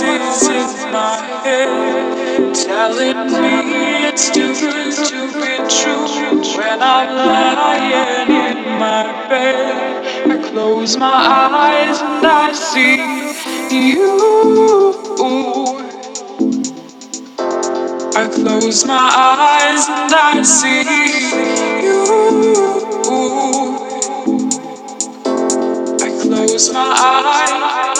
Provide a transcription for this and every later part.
voices in my head telling me it's good to be true. When I'm lying in my bed, I close my eyes and I see you. I close my eyes and I see you. I close my eyes.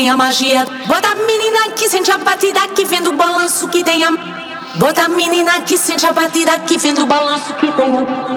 Tem a magia. Bota a menina que sente a batida que vem do balanço que tem a. Bota a menina que sente a batida que vem do balanço que tem a.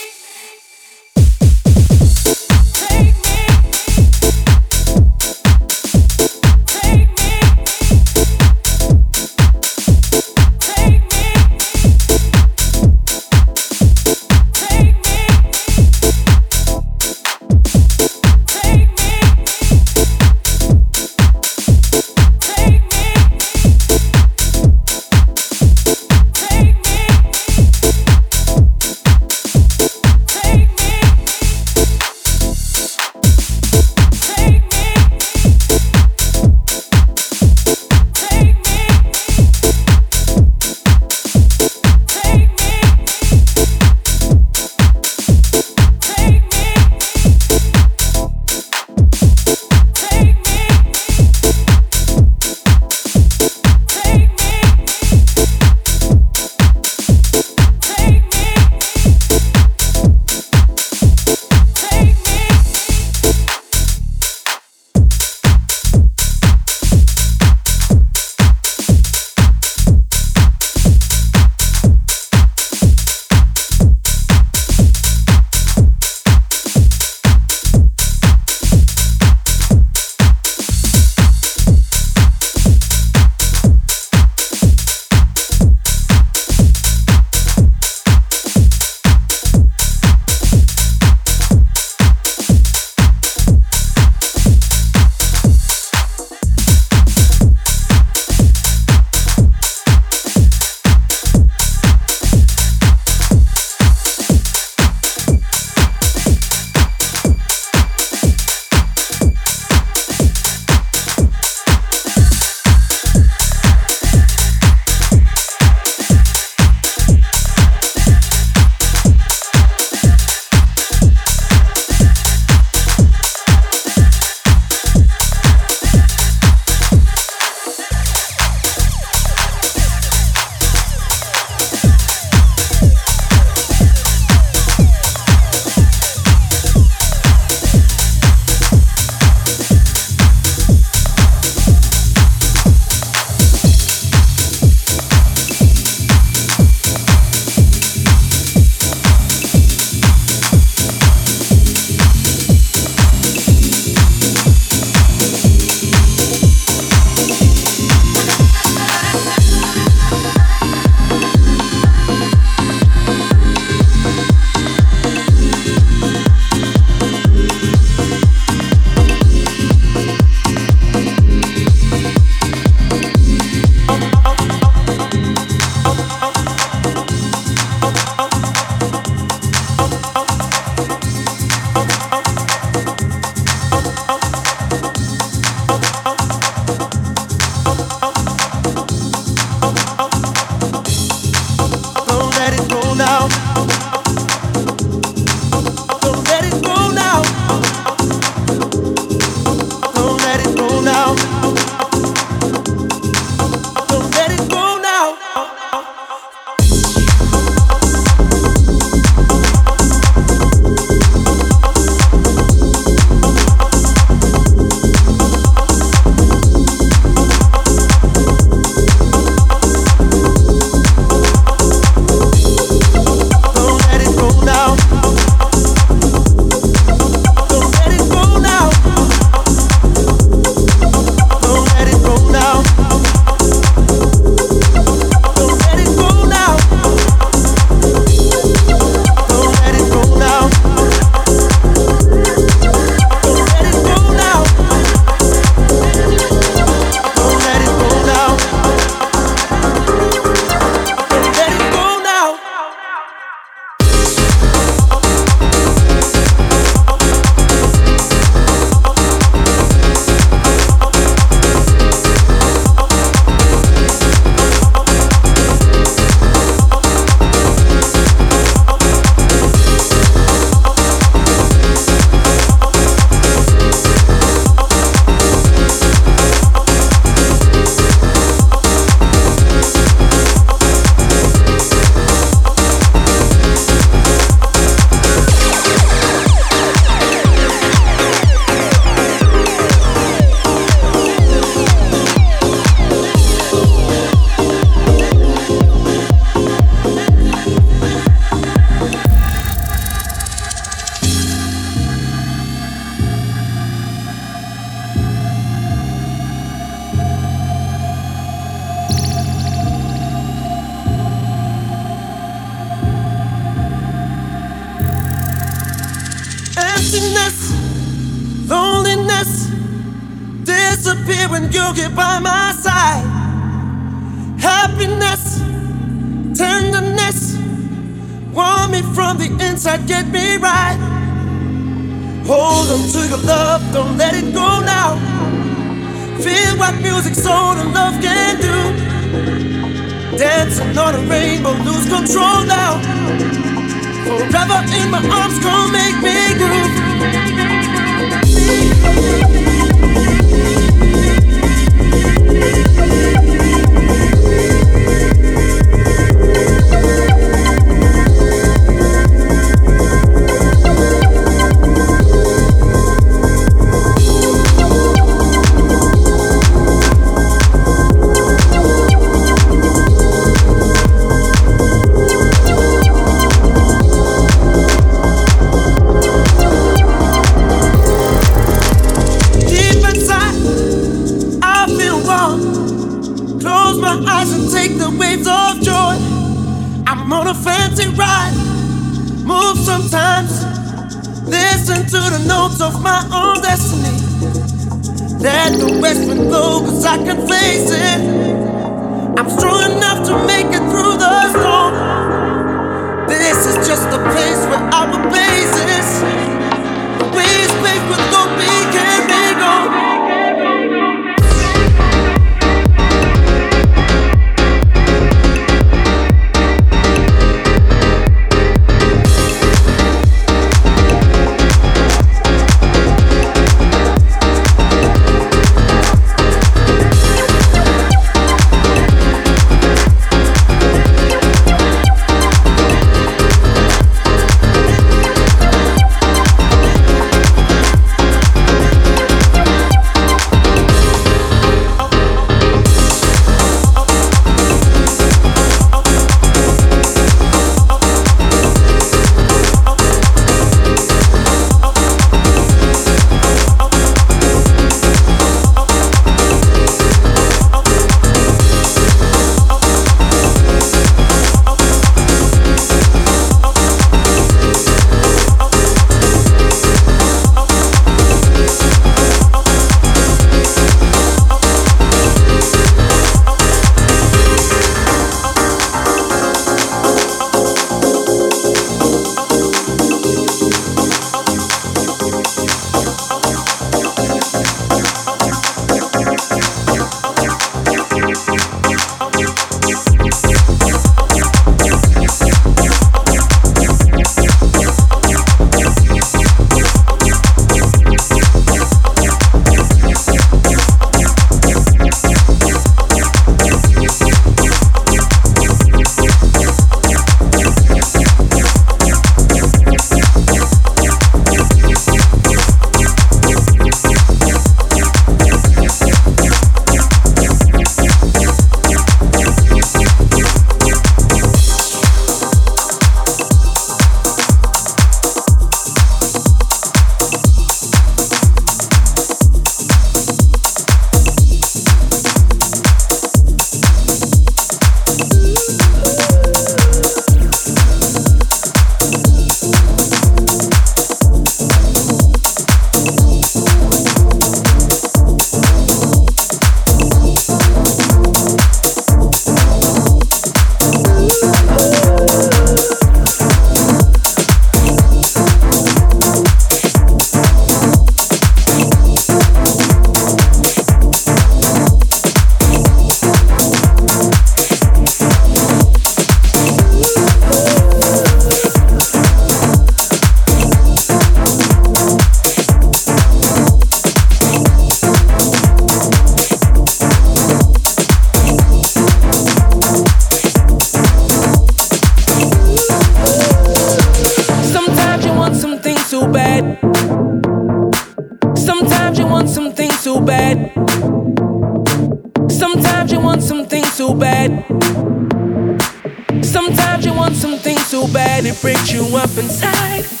Sometimes you want something so bad it breaks you up inside.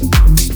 なんで?